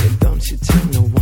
So don't you tell no one.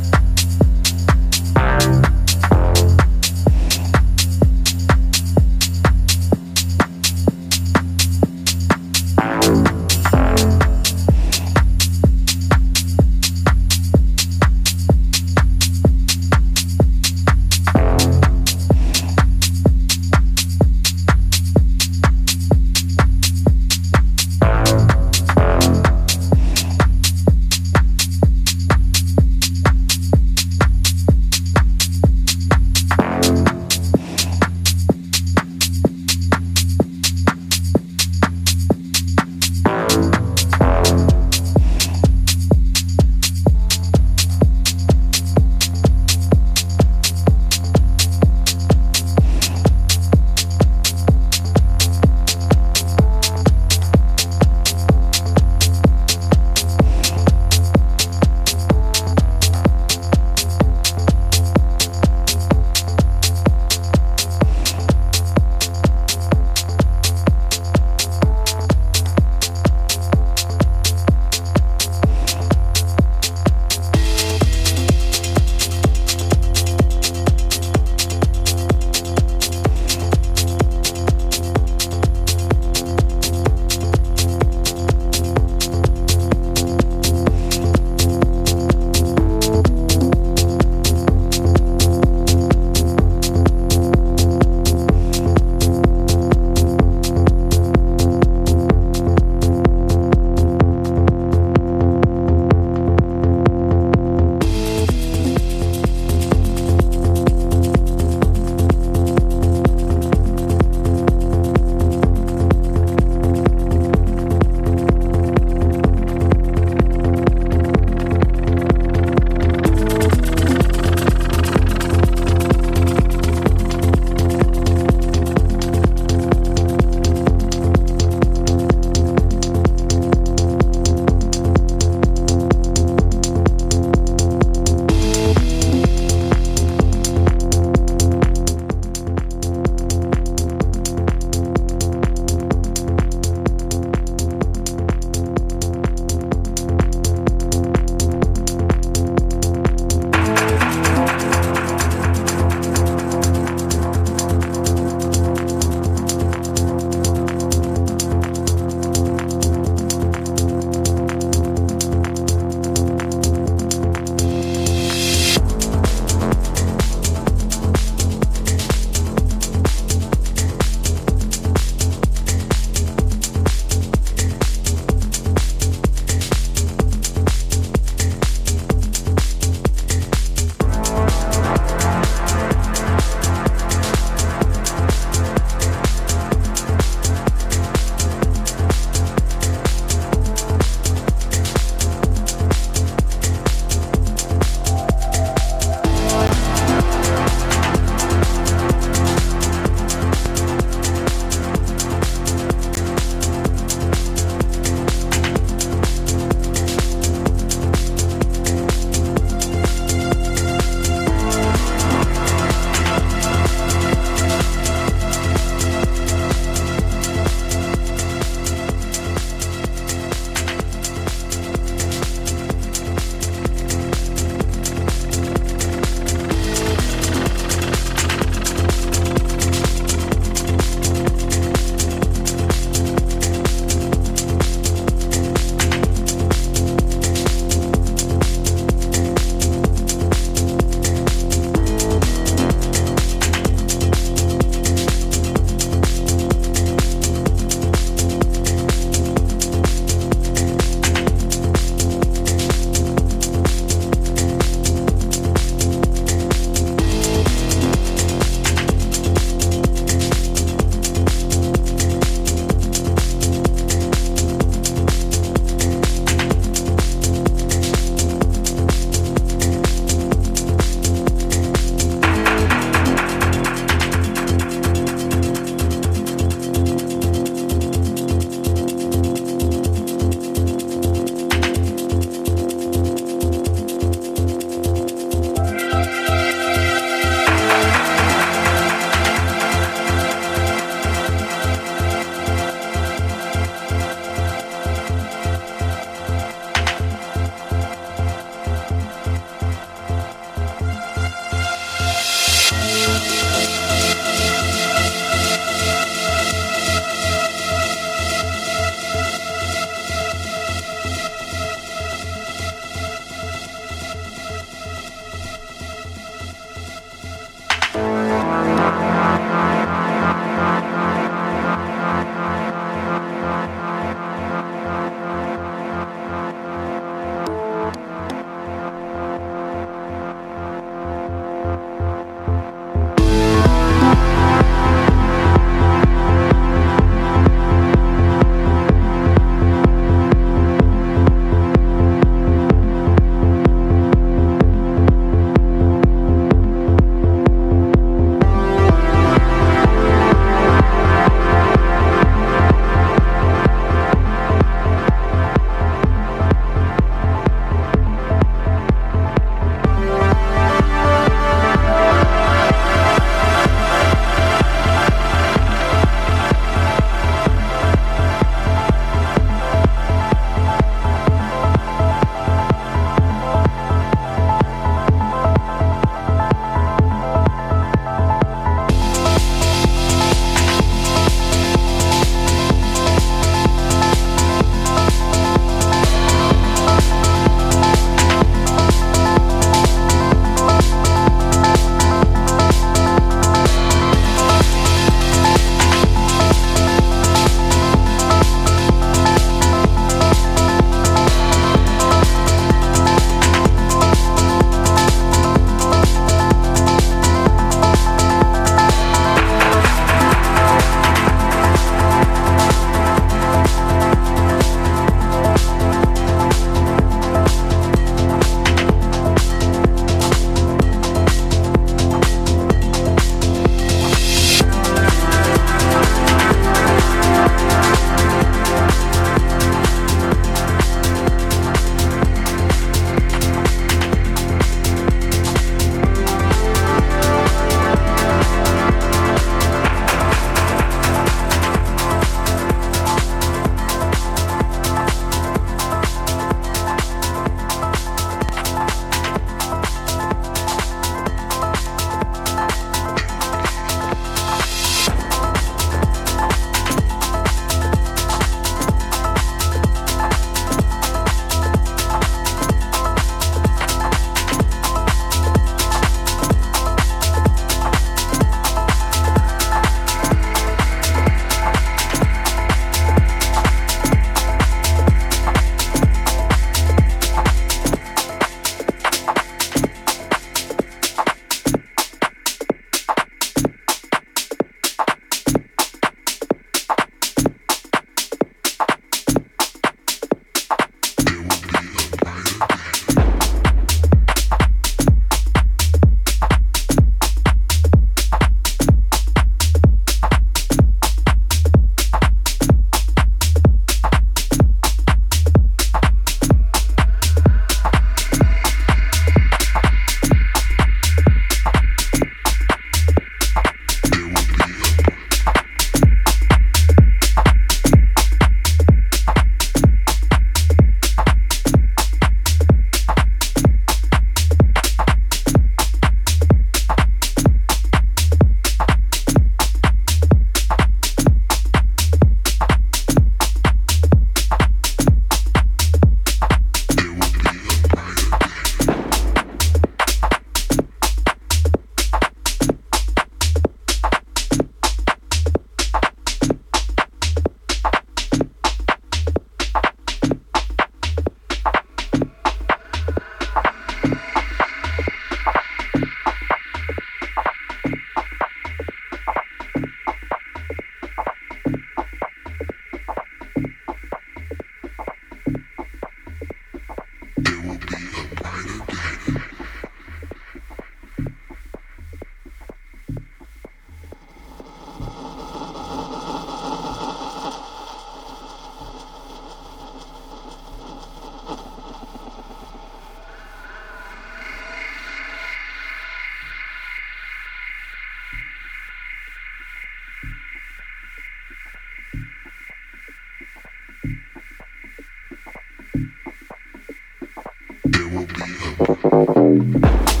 will be up.